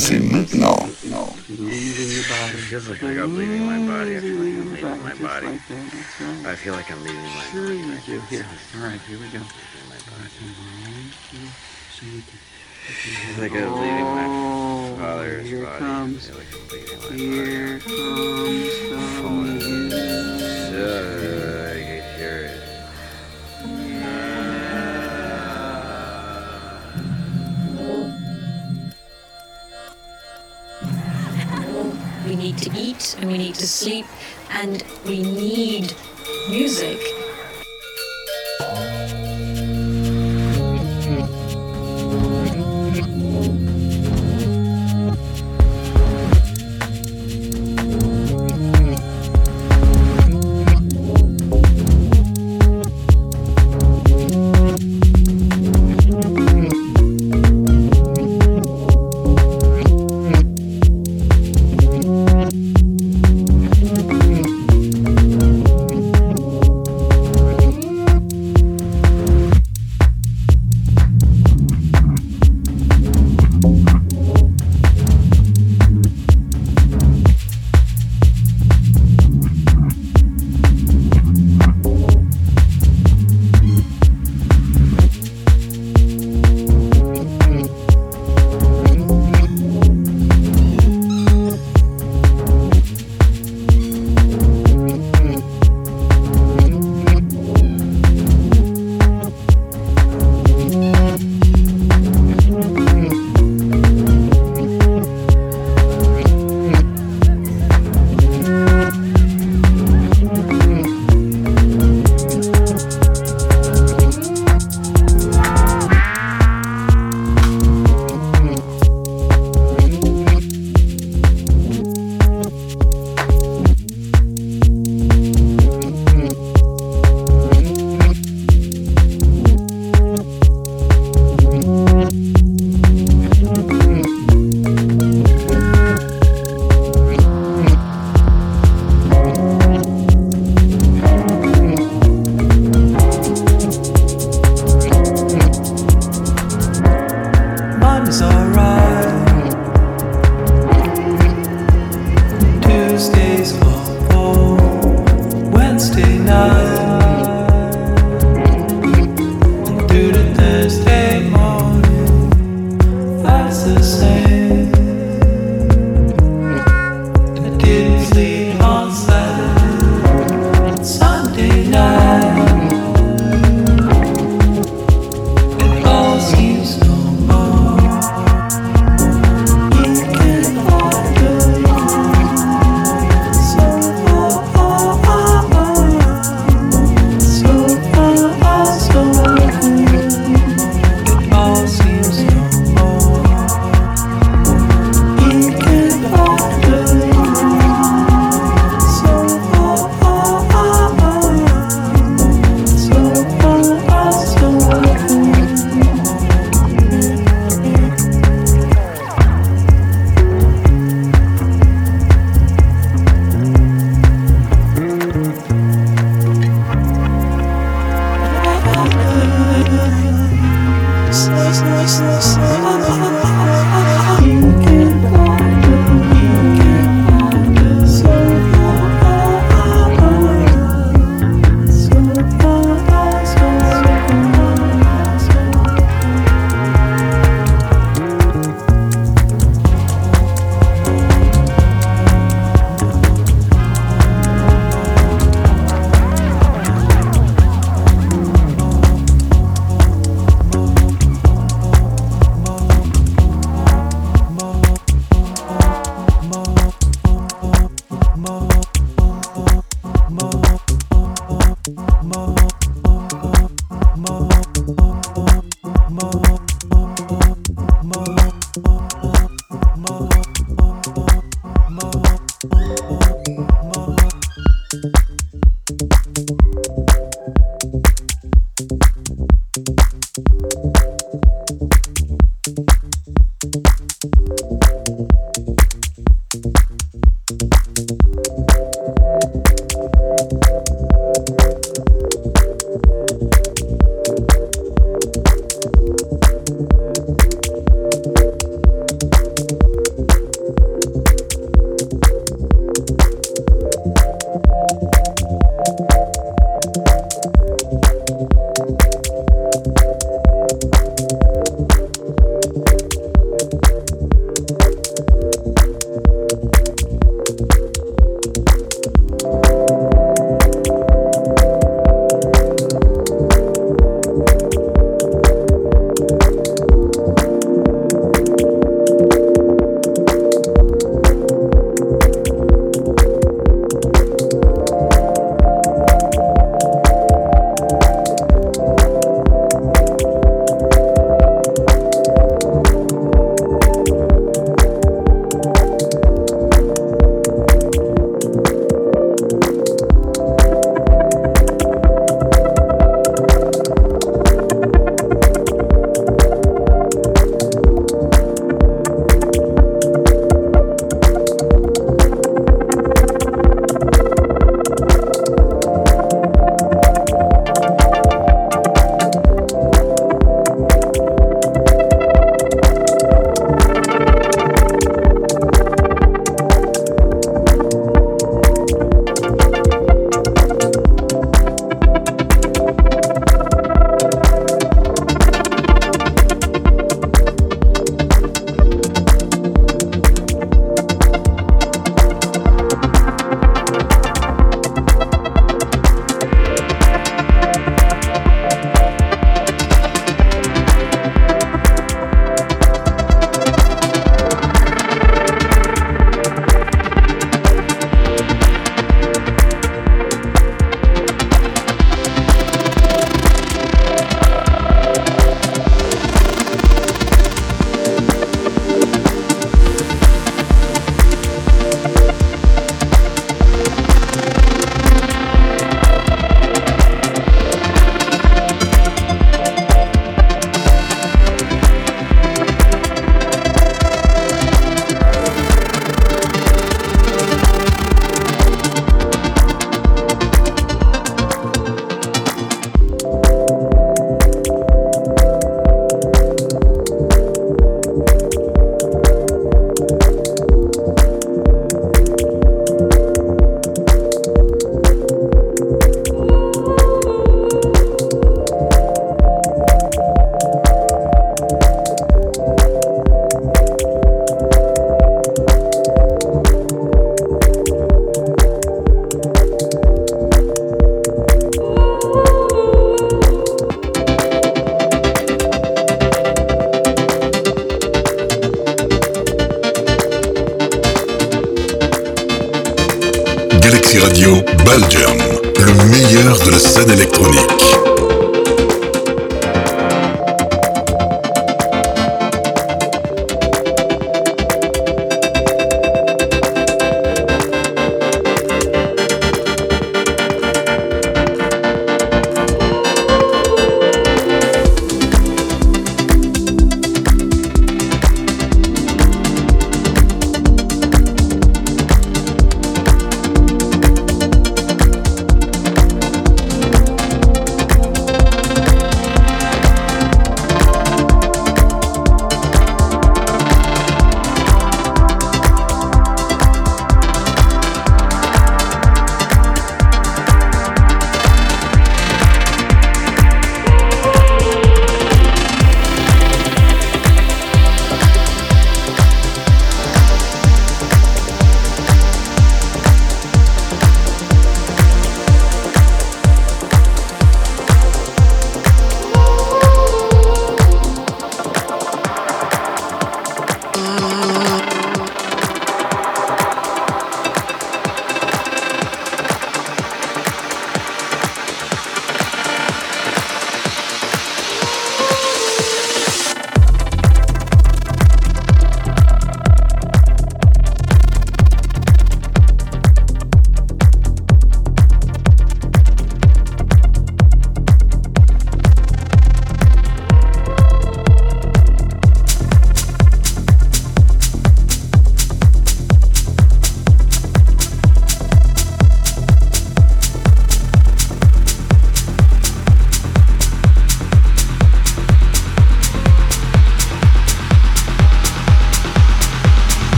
Tuned. C'est maintenant. feels like I got bleeding in my body. I feel like I'm leaving my body. I feel like I'm leaving my Sure you do. Here. All right, here we go. I feel like I'm leaving my father's here body. comes- I'm leaving my Here comes We need to eat and we need to sleep and we need music.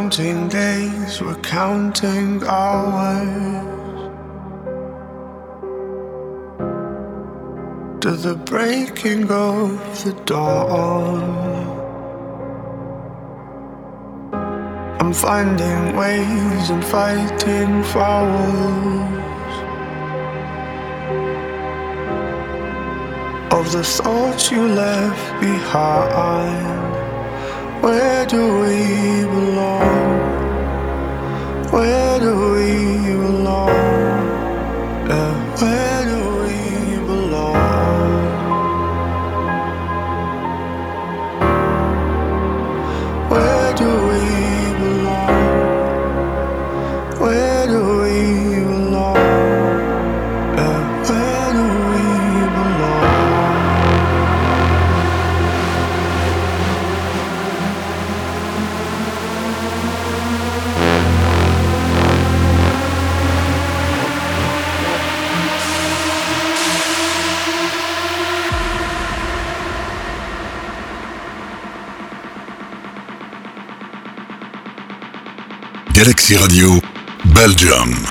Counting days, we're counting hours to the breaking of the dawn. I'm finding ways and fighting fouls of the thoughts you left behind. Where do we belong? Where do we belong? Yeah, where Galaxy Radio, Belgium.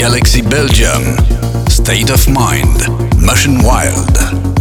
Galaxy Belgium, State of Mind, Motion Wild.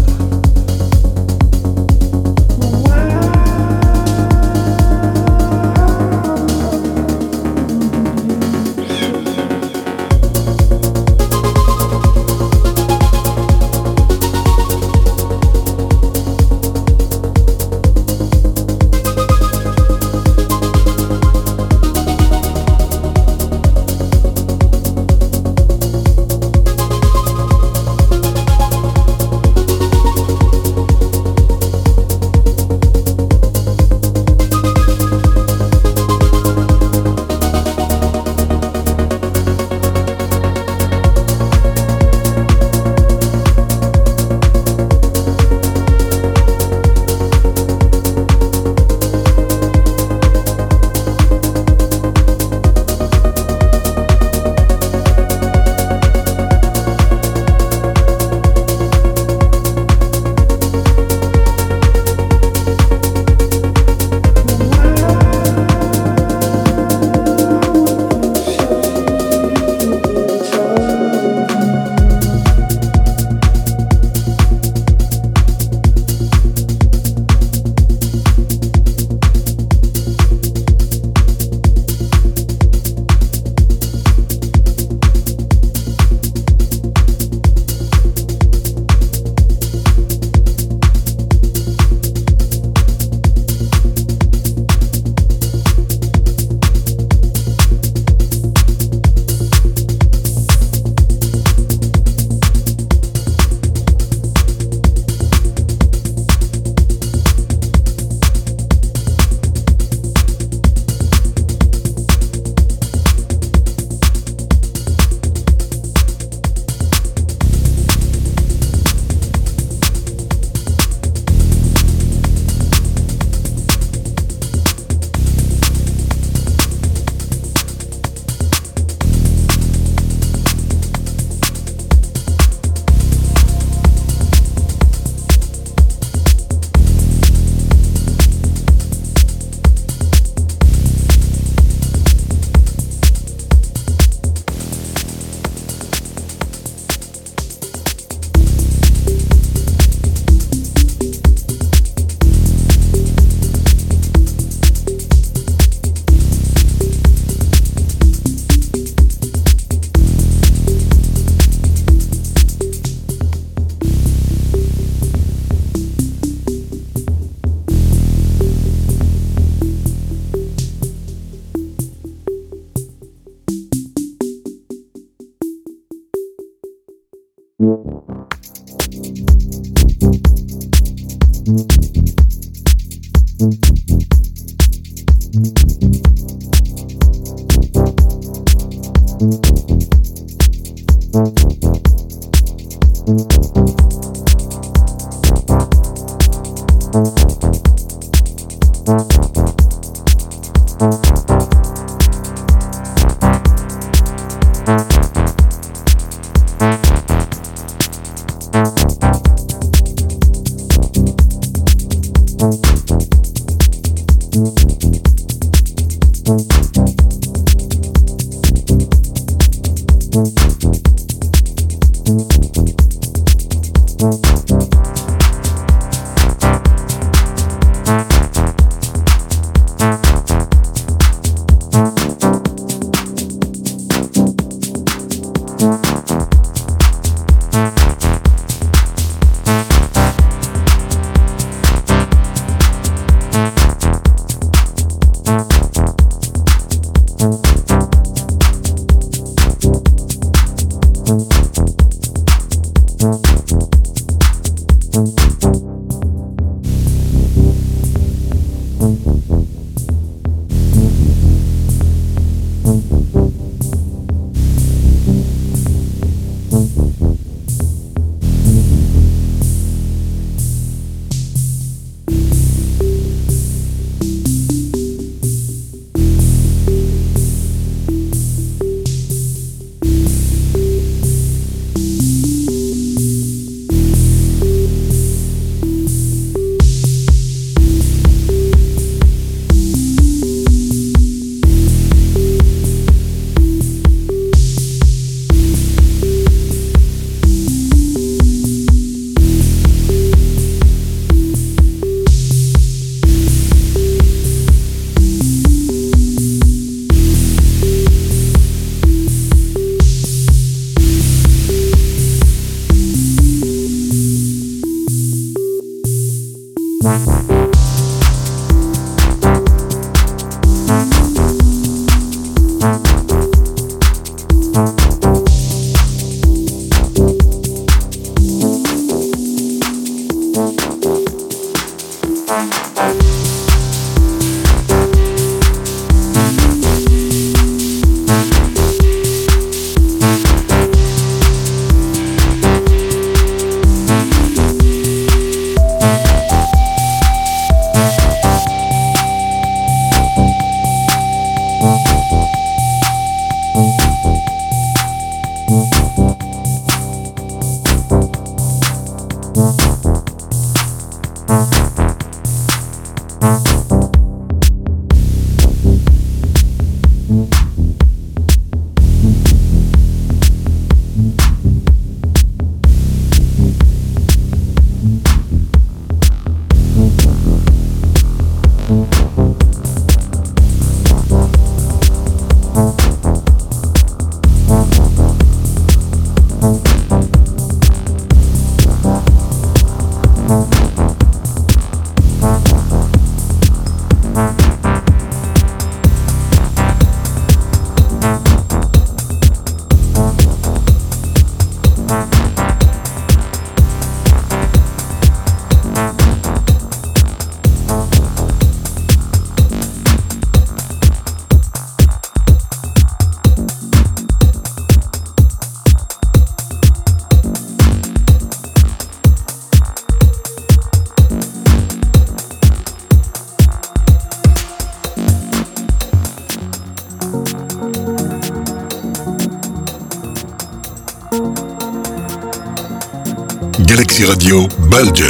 Belgium,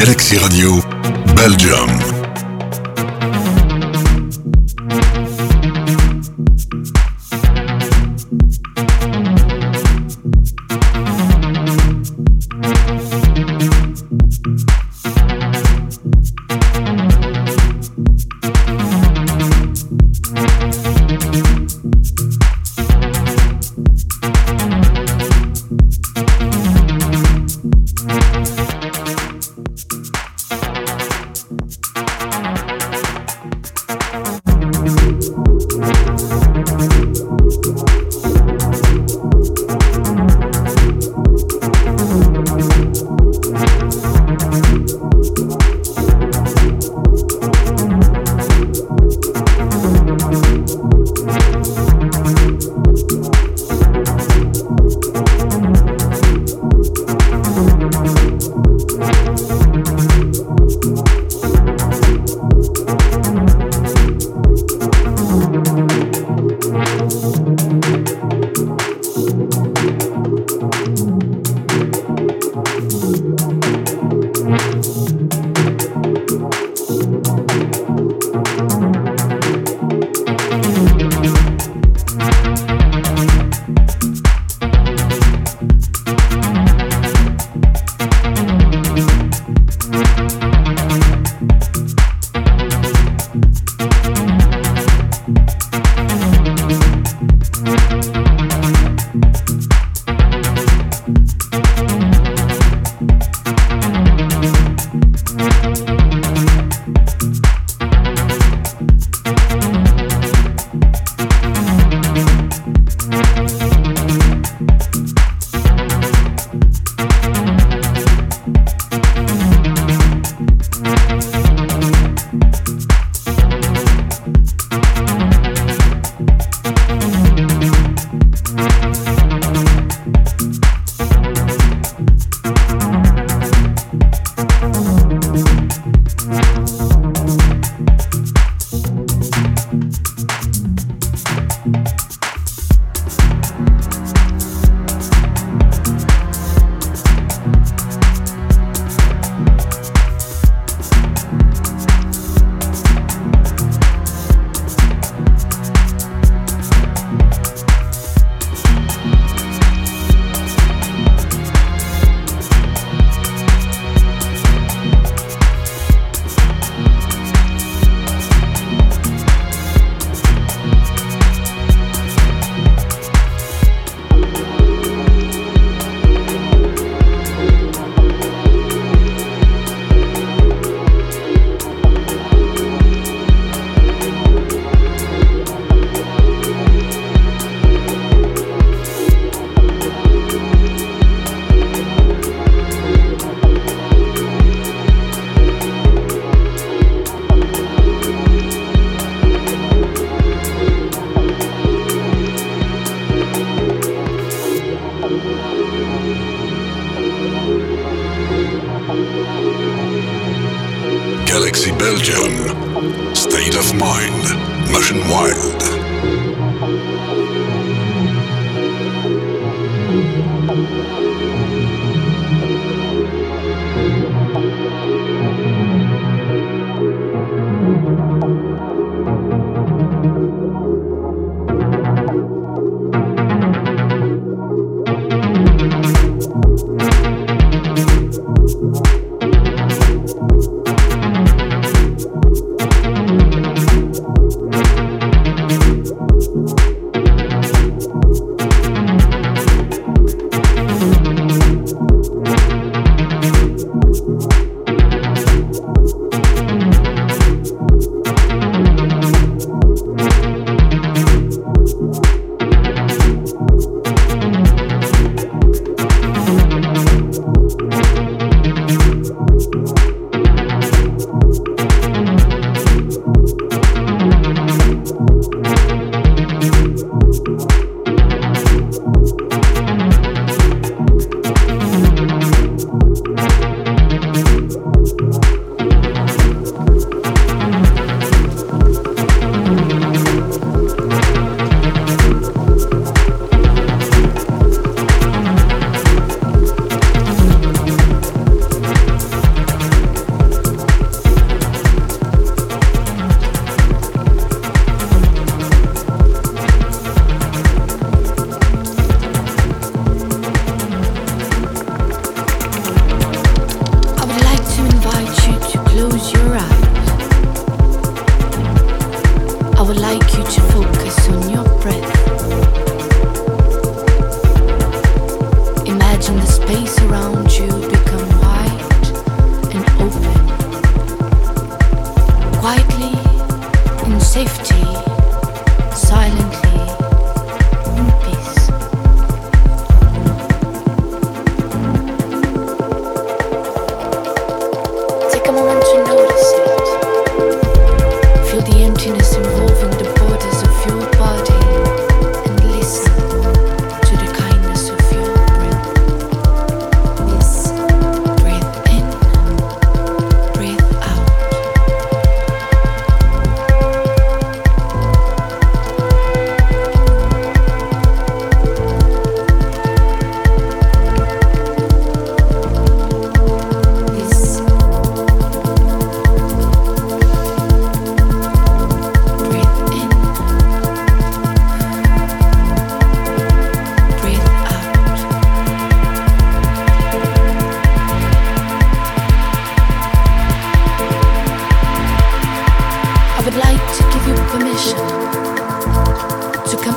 Galaxy Radio, Belgium.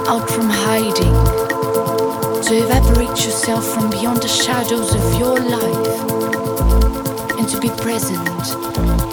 out from hiding, to evaporate yourself from beyond the shadows of your life, and to be present.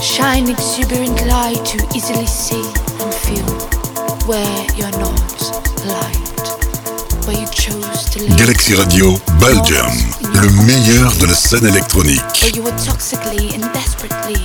Shine exuberant light to easily see and feel where you're not light, where you chose to live. Galaxy Radio Belgium, le meilleur de la scène électronique. Where you were toxically and desperately